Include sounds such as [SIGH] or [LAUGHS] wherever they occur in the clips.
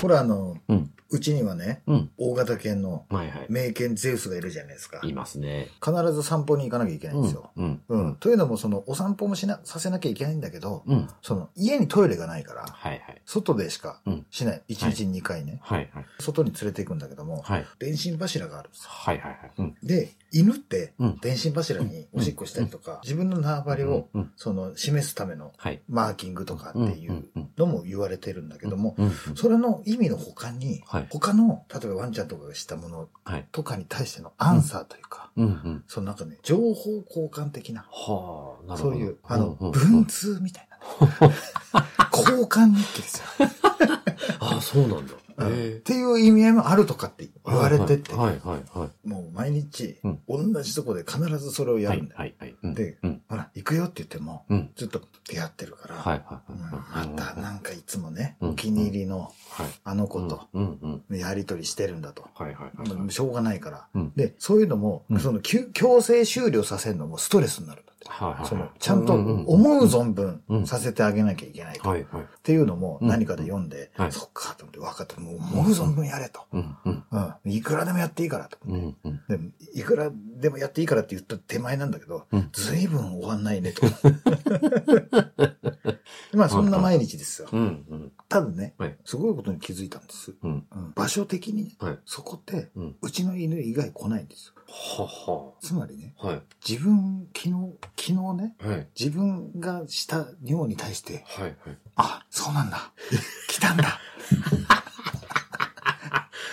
ほら、あの、うん。うちにはね、うん。大型犬の。名犬ゼウスがいるじゃないですか。いますね。必ず散歩に行かなきゃいけないんですよ。うん。うん。というのも、その、お散歩もしな、させなきゃいけないんだけど、うん。その、家にトイレがないから、はいはい。外でしかうんしない。1日に2回ね。はいはい。外に連れて行くんだけども、はい。電信柱があるんですよ。はいはいはい。うん。で、犬ってうん、電信柱におしっこしたりとか、自分の縄張りを、うん。その、示すためのはい。マーキングとかっていうのも言われてるんだけども、うん。うん。それの意味の他に、はい他の、例えばワンちゃんとかがしたものはい。とかに対してのアンサーというか、うんうん。そのなんかね、情報交換的な、はあ、な。そういう、あの、うんうん文通みたいなね、[LAUGHS] 交換日記ですよ。[LAUGHS] ああ、そうなんだ。うんっへていう意味合いもあるとかってえ。言われてて。もう毎日うん、同じとこで必ずそれをやはいるんだよ。でうん。ほら、行くよって言っても、うん。ずっと出会ってるから。またなんかいつもね、うんお気に入りのはい。あの子と。やりとりしてるんだと。しょうがないから。うんで、そういうのも、うんその強強制終了させるのもストレスになるその、ちゃんと思う存分うんさせてあげなきゃいけないと。っはいはい。ていうのもうん何かで読んで、はいそっかと思って分かった。もう思う存分やれと。いくらでもやっていいからと。いくらでもやっていいからって言った手前なんだけど、うんずいぶん終わんないねと。[LAUGHS] まあそんな毎日ですよ。うんうん。ただねはい、すごいことに気づいたんです。場所的にそこって、うん。うちの犬以外来ないんですよ。はは。つまりね、はい。自分、昨日、昨日ね、はい。自分がした尿に対して、はいはい。あ、そうなんだ。来たんだ。[LAUGHS]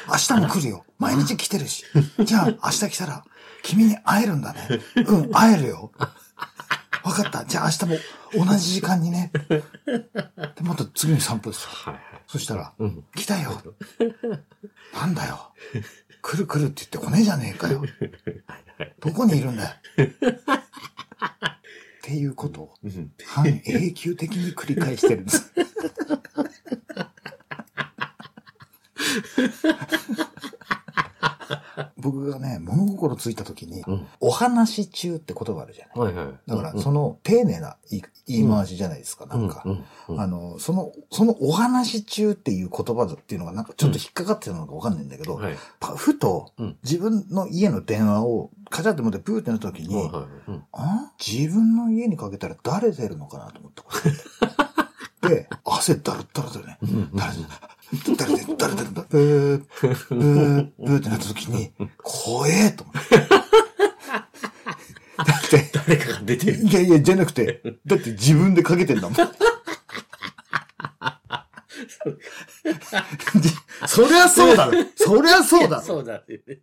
明日も来るよ。毎日来てるし。じゃあ、明日来たら、君に会えるんだね。うん、会えるよ。わかった。じゃあ明日も同じ時間にね。で、また次の散歩ですよ。はいはい。そしたら、うん。来たよ。なんだよ。来る来るって言って来ねえじゃねえかよ。どこにいるんだよ。[LAUGHS] っていうことをうん。半永久的に繰り返してるんです。[LAUGHS] 僕がね、物心ついた時に、うん。お話中って言葉あるじゃない。はいはい。だから、その丁寧な言い回しじゃないですか、なんか。あの、その、そのお話中っていう言葉っていうのがなんかちょっと引っかかってるのかわかんないんだけど、はい。パふとうん自分の家の電話をカチャって持ってブーってなった時に、はいはい。うん。あ自分の家にかけたら誰出るのかなと思ったこと。[LAUGHS] で、汗だるだるだるね。うん誰で、誰で、誰で、ブー、ブー、ブーってなった時に、怖えと思って。だって、誰かが出てる。いやいや、じゃなくて、だって自分でかけてんだもん。じ [LAUGHS] そりゃそうだろ。そりゃそうだろ。そうだってね。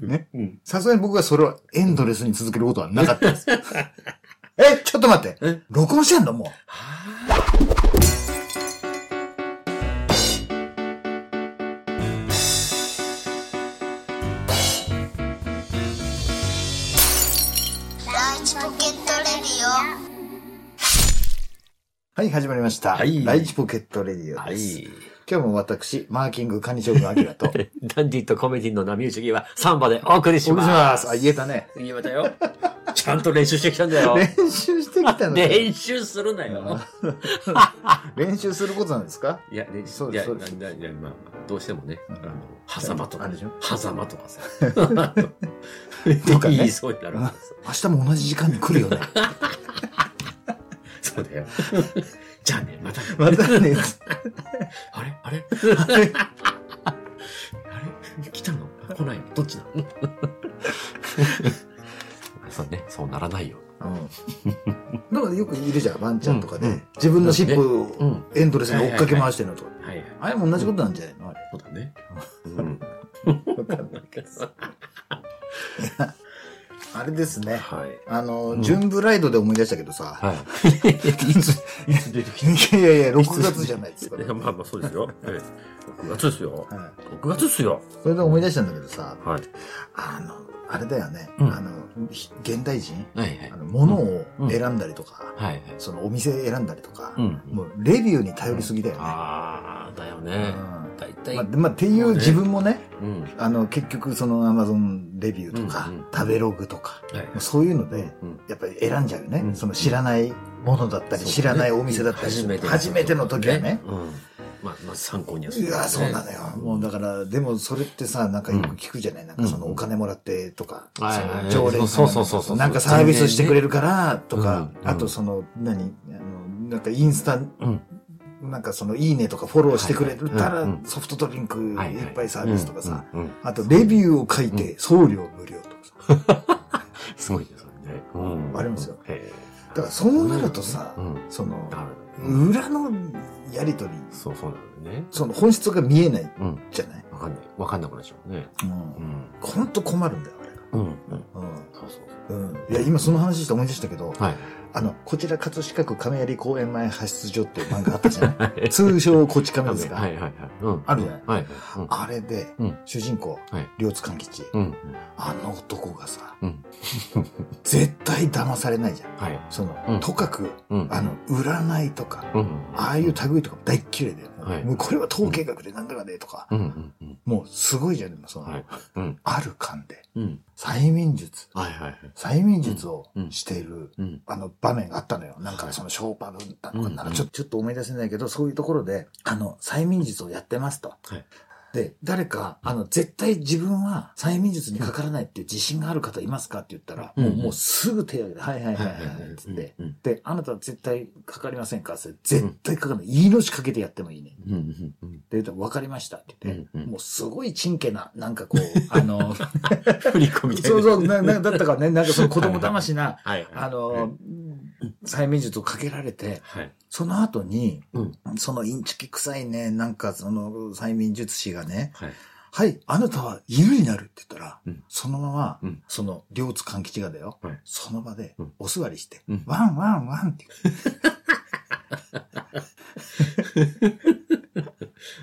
ね？うん。さすがに僕がそれをエンドレスに続けることはなかったです。[LAUGHS] え、ちょっと待ってえ？録音してんのもラはい、始まりました。はいライチポケットレディオはです。い。今日も私、マーキングカニ将軍アキラと、お送りダンディとコメディの波打ち際、サンバでお送りしします。ます。あ、言えたね。言えたよ。ちゃんと練習してきたんだよ。練習してきたのか [LAUGHS] 練習するなよ。[LAUGHS] 練習することなんですか？いや、練習、そうですそうですななまあ、どうしてもね、うんあの、狭間とかあれでしょ、狭間とかさ。[LAUGHS] とかね言いそうになる明日も同じ時間に来るよね。そうだよ。[LAUGHS] じゃあね、またね。またね。[LAUGHS] あれ？あれ？[LAUGHS] あれ？来たの？来ないの？どっちなの？そうね、そうならないよ。うん。だからよくいるじゃん、ワンちゃんとかで。うんうん自分の尻尾うをん。エンドレスに追っかけ回してるのとか。はいはい。あれも同じことなんじゃないの？あれ。そうだね。うん。わかんないけどさ。あれですね。はい。あの、うんジュンブライドで思い出したけどさ。はい。いつ、いつ出てきたいやいやいや、6月じゃないですか。いやまあまあそうですよ。はい6月ですよ。は6月ですよ。い。それで思い出したんだけどさ、はい。あの、あれだよね。うんあの、ひ現代人？はいはいあ。の、物を選んだりとか、はいはい。そのお店選んだりとか、うん。もうレビューに頼りすぎだよね。ああ、だようね。ん大体まあ、、まあ、っていう自分もね、うん。あの、結局その Amazon レビューとか、うんうん食べログとか、はい。そういうので、うん。やっぱり選んじゃうよね。うんその知らないものだったり、知らないお店だったり、初めて。初めての時はね。うん。まあ、まあ、参考にはする。いや、そうなのよ。もうだから、でもそれってさ、なんかよく聞くじゃない、なんかそのうんお金もらってとか、はいその常連そうそうなんかサービスしてくれるからとか、うんあとその、何？あの、なんかインスタ、うん。なんかそのいいねとかフォローしてくれたらソフトドリンクいっぱいサービスとかさ、あとレビューを書いて送料無料とかさ。[LAUGHS] すごいですよね。うん。ありますよへだからそうなるとさ。その。裏のやりとり、そうそうなのね。その本質が見えないうん。じゃない？わかんない。わかんなくなっちゃうね。ほんと困るんだよ、あれうん。うん。が。そうそう。いや、今その話して思い出したけど。あの、こちら葛飾区亀有公園前派出所っていう漫画あったじゃない？[LAUGHS] はい通称こち亀ですか、はいはいはい。うん。あるじゃない？はいはい。うんあれで、うん主人公、はい両津勘吉、うん。あの男がさ、うん。[LAUGHS] [LAUGHS] 絶対騙されないじゃん。はい。その、うんとかく、うん。あの、占いとか、うん。ああいう類とかも大っ嫌いだよね。はいもうこれは統計学でなんだかねとか、うん。うん。うん。もうすごいじゃん、でもその、はい。うん。ある感で、うん。催眠術、はいはいはい。催眠術をうんしている、うん。あの場面があったのよ。なんかそのショーパブだのかならちょ,、ちょっと思い出せないけど、そういうところで、あの、催眠術をやってますと。はい。で、誰か、あの、絶対自分は催眠術にかからないっていう自信がある方いますかって言ったら、うんうん、もう、もうすぐ手を挙げて、はいはいはいはい、つって、で、あなたは絶対かかりませんか？って、絶対かかない。命かけてやってもいいね。うんうんうん、で、言ったら、わかりましたって言って、うんうん、もうすごいチンケな、なんかこう、[LAUGHS] あの、振り込みたいな。そうそう、な、な、だったからね、なんかその子供騙しな、はいはいはい、あの、催眠術をかけられて、はい。その後に、うん。そのインチキ臭いね、なんかその催眠術師がね、はい。はい、あなたは犬になるって言ったら、うんそのまま、うんその両津勘吉がだよ、はいその場でうんお座りして、うんワンワンワンって [LAUGHS]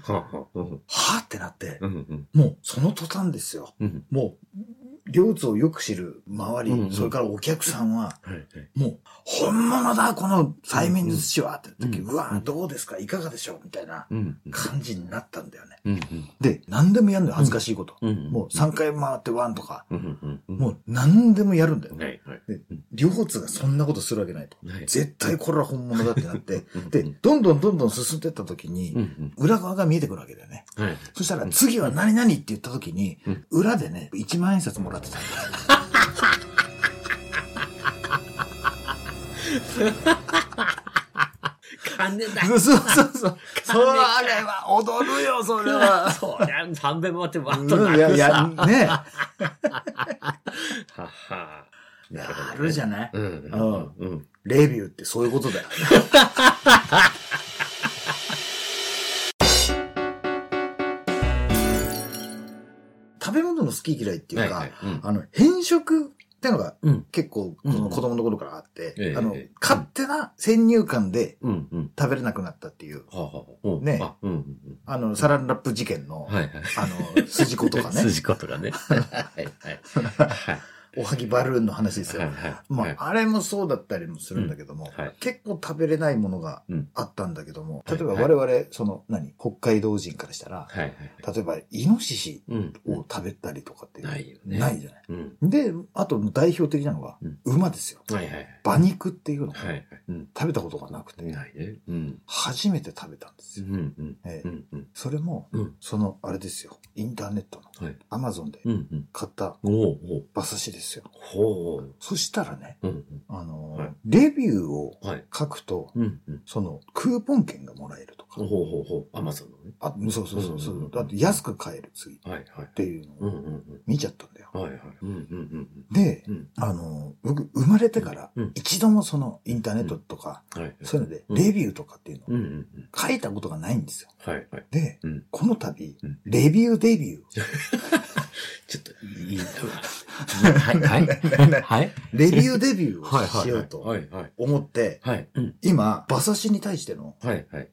はあはあ。うん。はぁってなって、うん。うん。もうその途端ですよ。うん。もう、両津をよく知る周り、うんうんそれからお客さんは。もう、本物だ、この催眠術師はって時、うんうわどうですか？いかがでしょう？みたいなうん。感じになったんだよね。うん。で、何でもやるのよ、恥ずかしいこと。うん。もう3回回ってワンとか、うん。うん。もう何でもやるんだよね。はい。はい。で両津がそんなことするわけないと。はい。絶対これは本物だってなってうん、で、どんどんどんどん進んでった時うん。に、うん。裏側が見えてくるわけだよね。はい。そしたら次は何々って言った時にうん、裏でね、1万円札もらってた。金だそうそうそう。それは踊るよ、それは。そりゃ、3遍回ってわっうとなるんいやいや、さ。ね。はは。なるほどねあるじゃない？うん。うん。うん。レビューってそういうことだよ。[LAUGHS] き嫌いっていうか、あの、変色ってのがうん。結構、この子供の頃からあって、ええあのええ、勝手な先入観で。食べれなくなったっていう。ねあ、の、サランラップ事件の。あの、筋子とかね、[LAUGHS] 筋子とかね。おはぎバルーンの話ですよ。はいはい。まはいあ、あれもそうだったりもするんだけども、うんはい結構食べれないものがうんあったんだけども、はい例えば我々、その、何？北海道人からしたら、はいはい。例えば、イノシシうん。を食べたりとかっていう、ないよね。ないじゃない？うん。で、あと代表的なのがうん、馬ですよ。はいはい。馬肉っていうのを。食べたことがなくて。初めて食べたんですよ。それも、うん。その、あれですよ。インターネットの、はい。アマゾンで。買った馬刺しですよ。ほう。そしたらね、うん。あのーはいレビューをはい。書くと、うん。うん。その、クーポン券がもらえるとかほう。ほうほう。アマゾンのね。あ、そうそうそうそううんうんうんだって安く買える次っはいはい。ていうのうんをうん見ちゃったんだよ。うん。はいはい。うんうんでうん。う、ん。あの、僕、生まれてからうん、一度もその、インターネットとか、はい。そういうので、うんレビューとかっていうのをうんうんうん。書いたことがないんですよ。はいはい。で、うん。この度うん、レビューデビュー。[LAUGHS] ちょっと、いい。はいはい。[LAUGHS] はい。レビューデビューはいをしようと。思って。今、馬刺しに対しての。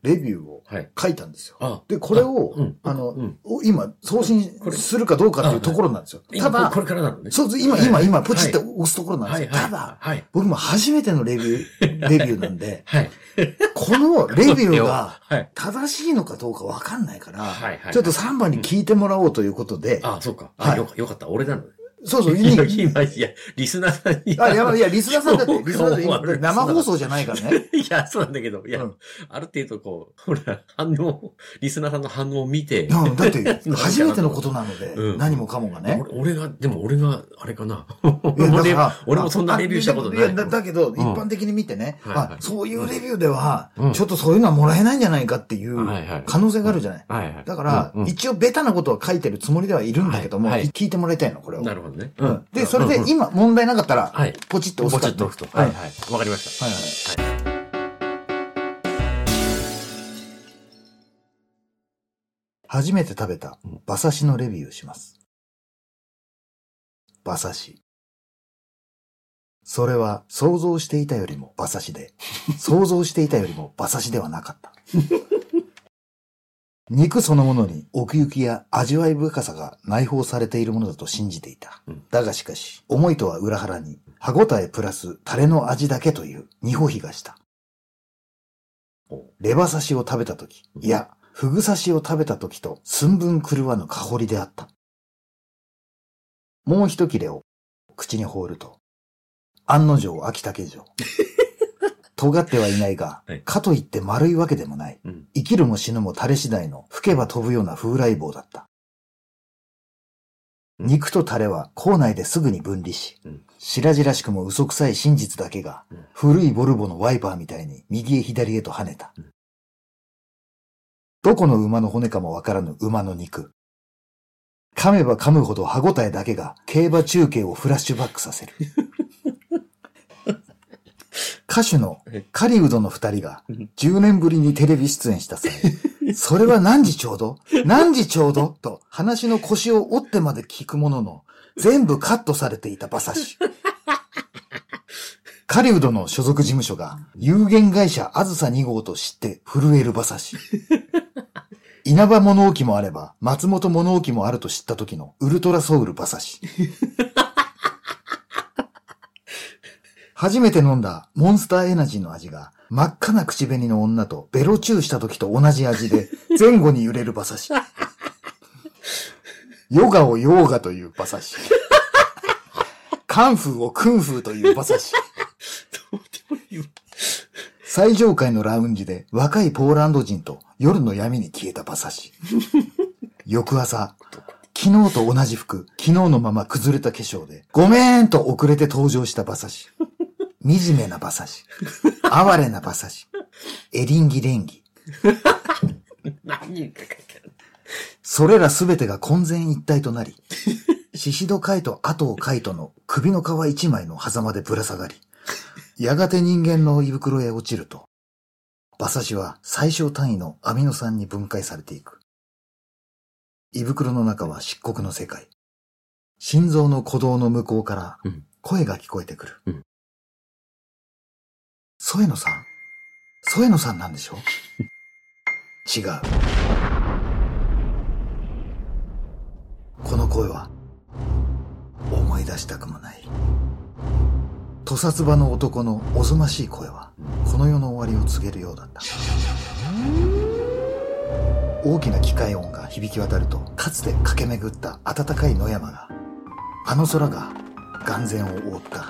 レビューをはい。書いたんですよ。あ、で、これをあの今、送信するかどうかっていうところなんですよ。ただ今こ、れからなのね。そう、今、はい今、今、ポチって押すところなんですよ。ただ、はい。僕も初めてのレビュー、[LAUGHS] レビューなんで、はい。このレビューがはい。正しいのかどうかわかんないから、ちょっと3番に聞いてもらおうということで、あ、そうか。あ、はいよかよかった。俺なのね。そうそう、いや、いい今、いや、リスナーさんに。あ、いや、いや、リスナーさんだって、リスナーさん生放送じゃないからね。[LAUGHS] いや、そうなんだけど、いや、うんある程度こう、ほら、反応、リスナーさんの反応を見て、うん、だって、[LAUGHS] 初めてのことなので、うん何もかもがね。俺俺が、でも俺が、あれかな。俺俺もそんなレビューしたことない。あだだけど、ん一般的に見てね、あ、そういうレビューではうん、ちょっとそういうのはもらえないんじゃないかっていうはいはい可能性があるじゃない。はいはい。だから、一応ベタなことは書いてるつもりではいるんだけども、聞いてもらいたいの、これを。なるほどね。うんで、それで今問題なかったらはい、ポチッと押すポチッと押すと。はいはい。わかりました。はいはい初めて食べた馬刺しのレビューをします。馬刺し。それは想像していたよりも馬刺しで、想像していたよりも馬刺しではなかった。肉そのものに奥行きや味わい深さが内包されているものだと信じていた。うんだがしかし、思いとは裏腹に、歯ごたえプラスタレの味だけという二歩比がした。おレバ刺しを食べたとき、いや、フグ刺しを食べたときと寸分狂わぬ香りであった。もう一切れを口に放ると、案の定秋竹城。尖ってはいないがはい、かといって丸いわけでもない。うん。生きるも死ぬも垂れ次第の吹けば飛ぶような風来棒だった。うん肉とタレは口内ですぐに分離し、うん白々しくも嘘くさい真実だけがうん、古いボルボのワイパーみたいに右へ左へと跳ねたうん。どこの馬の骨かもわからぬ馬の肉。噛めば噛むほど歯ごたえだけが競馬中継をフラッシュバックさせる。[LAUGHS] 歌手の狩人の二人が10年ぶりにテレビ出演した際、[LAUGHS] それは何時ちょうど？何時ちょうど？と話の腰を折ってまで聞くものの、全部カットされていた馬刺し。[LAUGHS] 狩人の所属事務所が有限会社あずさ2号と知って震える馬刺し。稲葉物置もあれば松本物置もあると知った時のウルトラソウル馬刺し。[LAUGHS] 初めて飲んだモンスターエナジーの味が真っ赤な口紅の女とベロチューした時と同じ味で前後に揺れる馬刺し。ヨガをヨーガという馬刺し。カンフーをクンフーという馬刺し。最上階のラウンジで若いポーランド人と夜の闇に消えた馬刺し。翌朝、昨日と同じ服、昨日のまま崩れた化粧で、ごめーんと遅れて登場した馬刺し。惨めな馬刺し。哀れな馬刺し。エリンギレンギ。何人か。それらすべてが混然一体となり、シシドカイとアトウカイトの首の皮一枚の狭間でぶら下がり、やがて人間の胃袋へ落ちると、馬刺しは最小単位のアミノ酸に分解されていく。胃袋の中は漆黒の世界。心臓の鼓動の向こうからうん声が聞こえてくる。うん添野さん？添野さんなんでしょ？違う。この声は、思い出したくもない。屠殺場の男のおぞましい声は、この世の終わりを告げるようだった。大きな機械音が響き渡ると、かつて駆け巡った暖かい野山が、あの空が眼前を覆った。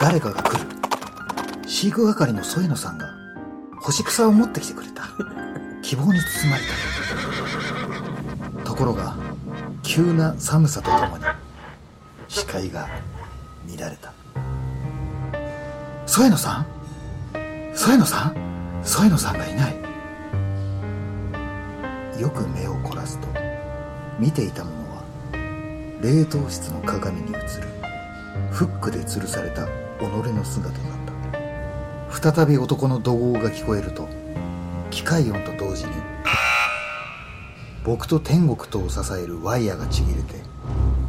誰かが来る。飼育係の添野さんが、干し草を持ってきてくれた。[LAUGHS] 希望に包まれた。ところが、急な寒さとともに、視界が乱れた。添野さん？添野さん？添野さんがいない。よく目を凝らすと、見ていたものは、冷凍室の鏡に映る、フックで吊るされた己の姿だった。再び男の怒号が聞こえると、機械音と同時に僕と天国とを支えるワイヤがちぎれて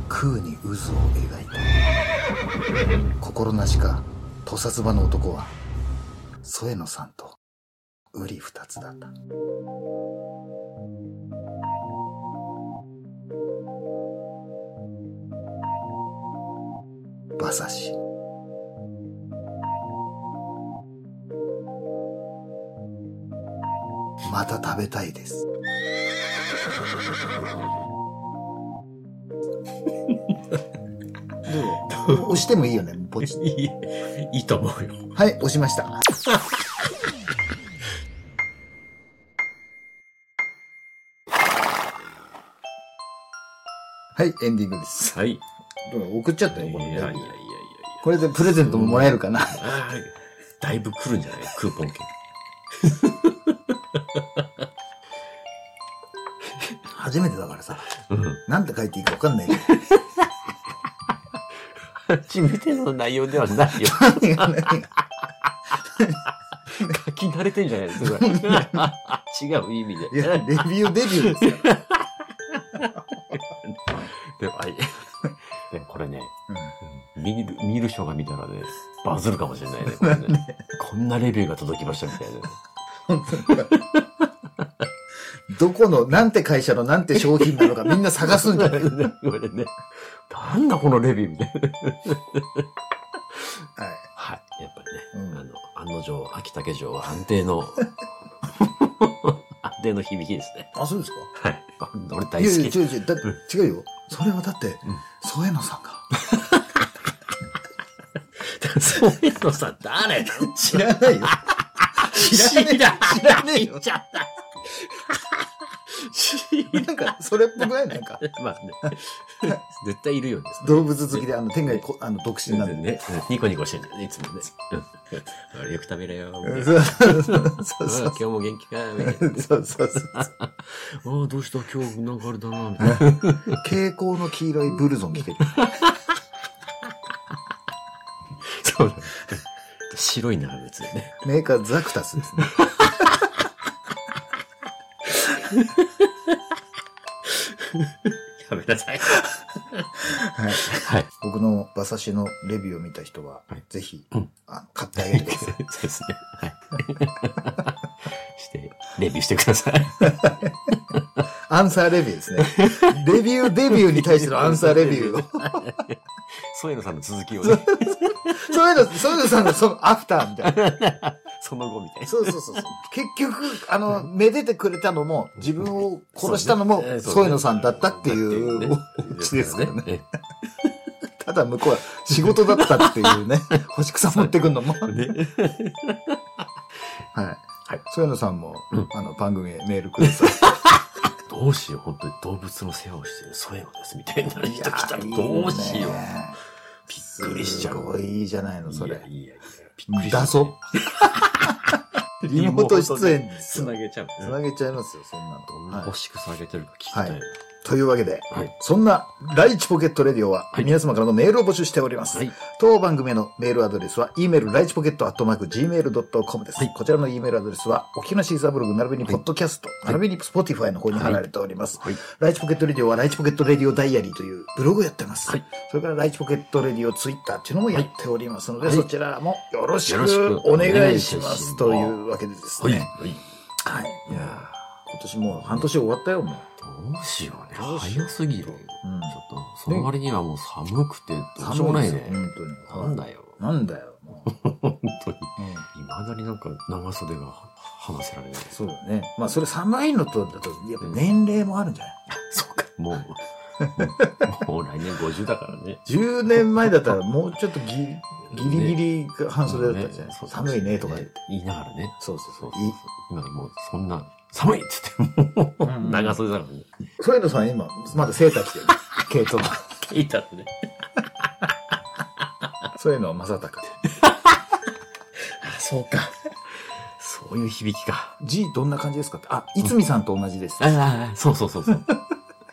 空に渦を描いた。心なしか屠殺場の男は添野さんと瓜二つだった。馬刺し。また食べたいです。[LAUGHS] どう？押してもいいよね、ポチッいい、いいと思うよ。はい、押しました。はい、エンディングです。はい。いどう？送っちゃったよ、これやいやいやいやいや。これでプレゼントももらえるかな？ああ、だいぶ来るんじゃない？クーポン券。初めてだからさ、うん。なんて書いていいかわかんないけど。初めての内容ではないよ。何が何が書き慣れてんじゃないですか。これ違う意味で。いや、レビューデビューですよ。でも、はい。でもこれね、うん見る、見る人が見たらね、バズるかもしれないね。これねこんなレビューが届きましたみたいな。[LAUGHS] どこの、なんて会社のなんて商品なのか [LAUGHS] みんな探すんじゃない？これね。なんだこのレビューみたいな。はい。はい。やっぱりね、うんあの、案の定、秋竹城は安定の、[LAUGHS] 安定の響きですね。あ、そうですか？はい。俺大いやいや、好き。違う違う、だ違うよ。それはだって、添野さんが。そういうのさ、誰 [LAUGHS] なの知らないよ。知らねえ知ら知らねえよ言っ。ちゃった。知らな [LAUGHS] んか、それっぽくない？なんか、[LAUGHS] まあね。[LAUGHS] 絶対いるよね。動物好きで、あの、天外こ、あの、独身なんで。ね。ニコニコしてんだよね、いつもね。うんあれよく食べれよ。そうそうそう今日も元気か。そうそうそう。ああ、どうした？今日なんかあれだな、みたいな。蛍光の黄色いブルゾン着てる。そう。白い長靴でね。メーカーザクタスですね。やめなさい。はい。はい。僕の馬刺しのレビューを見た人ははい、ぜひうん、あの買ってあげてください。[LAUGHS] そうですね。はい。[LAUGHS] して、レビューしてください。[LAUGHS] アンサーレビューですね。レビューデビューに対してのアンサーレビューを。そういうのさんの続きをね、そういうの、そういうのさんのそのアフターみたいな。その後みたいな。そうそうそうそう。結局、あの、めでてくれたのも、自分を殺したのもそうね、そういうのさんだったっていうねオチですからね。ね。ただ向こうは仕事だったっていうね、[LAUGHS] 星草持ってくんのも。はい。ね。はい。そういうのさんもうん、あの、番組へメールください。[LAUGHS] どうしよう、本当に動物の世話をしてる、そういうのです、みたいな人来たらどうしよう。びっくりしちゃう。すごいいいじゃないの、それいや。いやいや、びっくりしちゃう。だぞ。リモート出演ですよつなげちゃう。つなげちゃいますよ、そんなの。どんなはい星草あげてるか聞きたいな。というわけで、はい。そんな、ライチポケットレディオは、はい皆様からのメールを募集しております。はい。当番組へのメールアドレスは、e メールライチポケットアットマーク gmail.com です。はいこちらの e メールアドレスは、お聞きの Seesaa ブログ、並びにポッドキャスト、並びに Spotify の方に貼られております。はい。ライチポケットレディオは、ライチポケットレディオダイアリーというブログをやってます。はいそれから、ライチポケットレディオツイッターっていうのもやっておりますので、はいそちらもよろしくくお願いしますす。というわけでですはい。ね。はい。はい。いやー今年もう半年終わったよ、もう。どうしようね。どうしよう早すぎる。ちょうんっと、その割にはもう寒くて、どうしようもないね。本当に。なんだよ。なんだよ、もう。本当に。うんいまだになんか長袖が話せられない。そうだね。まあ、それ寒いのと、だと、やっぱ年齢もあるんじゃない？[LAUGHS] そうか。もう、[LAUGHS] もう来年50だからね。10年前だったらもうちょっとギリギリギリが半袖だったじゃない、そう寒いねとか言って。言いながらね。そうそうそうう。そそうい今もうそんな、寒いっつって、もううん長袖だからね。そういうのさん今、まだセーター着てる。毛糸の。聞いたらね。そういうのは正隆。あ、そうか。そういう響きか。G どんな感じですかって。あ、いつみさんと同じです。ああ、そうそうそうそう。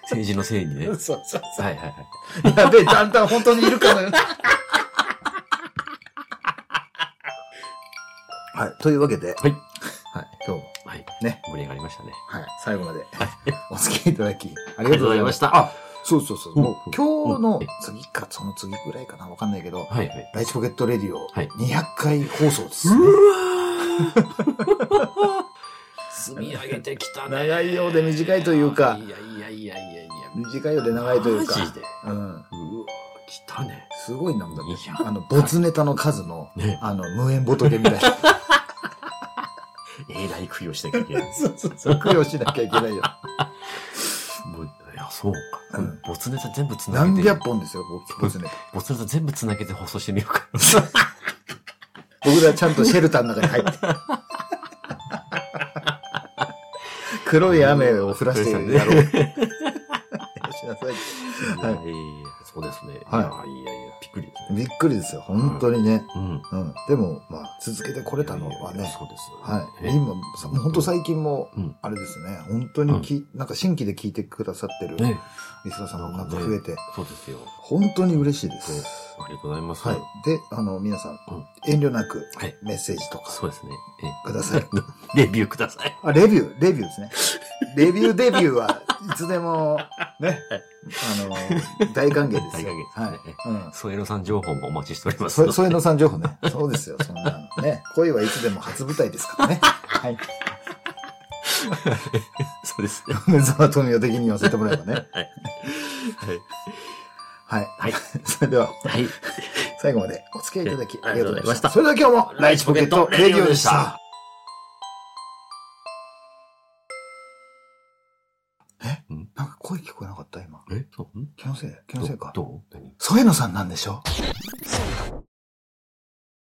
政治のせいにね。はいそうそうはいはい。やべえ、だんだん本当にいるかのような。[LAUGHS] はい。というわけで、はい。はい。今日もはい。ね、盛り上がりましたね。はい。最後まで [LAUGHS] お付き合いいただき、ありがとうございました。あそうそうそう。うんもう今日のうん次か、その次ぐらいかなわかんないけど、はいはい。ライチポケットレディオはい200回放送です。うわ [LAUGHS] 積み上げてきたね。長いようで短いというかいやいやいやいやいや。短いようで長いというか。マジでうん。うわ来たね。すごいなんだ200あの、ボツネタの数の、ね。あの、無縁仏みたいな。えらい供養しなきゃいけない。[LAUGHS] そうそうそう、供養しなきゃいけないよ。もう、いや、そうか。うんボツネタ全部つなげて。何百本ですよ、僕、ボツネタ。ボツネタ全部つなげて放送してみようか。[LAUGHS] 僕らちゃんとシェルターの中に入って。[LAUGHS] 黒い雨を降らしてやろう。しなさい。はいそうですね。はいいやいやいや、びっくりですよ、本当にね。うん。うん。でも、まあ、続けてこれたのはいやいやね。そうです。はい。ね今、さ本当最近もうん、あれですね、本当にき、なんか新規で聞いてくださってるね。リスナーさんが増えて、そうですよ。本当に嬉しいです。ありがとうございます。はい。で、あの、皆さんうん、遠慮なくはい。メッセージとかそうですね。ください。え [LAUGHS] レビューください。あ、レビュー、レビューですね。レビューデビューはいつでも、ね、[LAUGHS] あの、大歓迎ですよ。大歓迎ですねはい。うん。添野さん情報もお待ちしております。そ、添野さん情報ね。そうですよ、そんなのね。恋はいつでも初舞台ですからね。はい。[LAUGHS] そうですね。梅沢富美男的に言わせてもらえばね。はい。はい。はい。それでは、はい。最後までお付き合いいただきあありがとうございました。りそれでは今日も、ライチポケットレディオでした。そう？うん気のせい気のせいか。どう？何？添野さんなんでしょ？ラ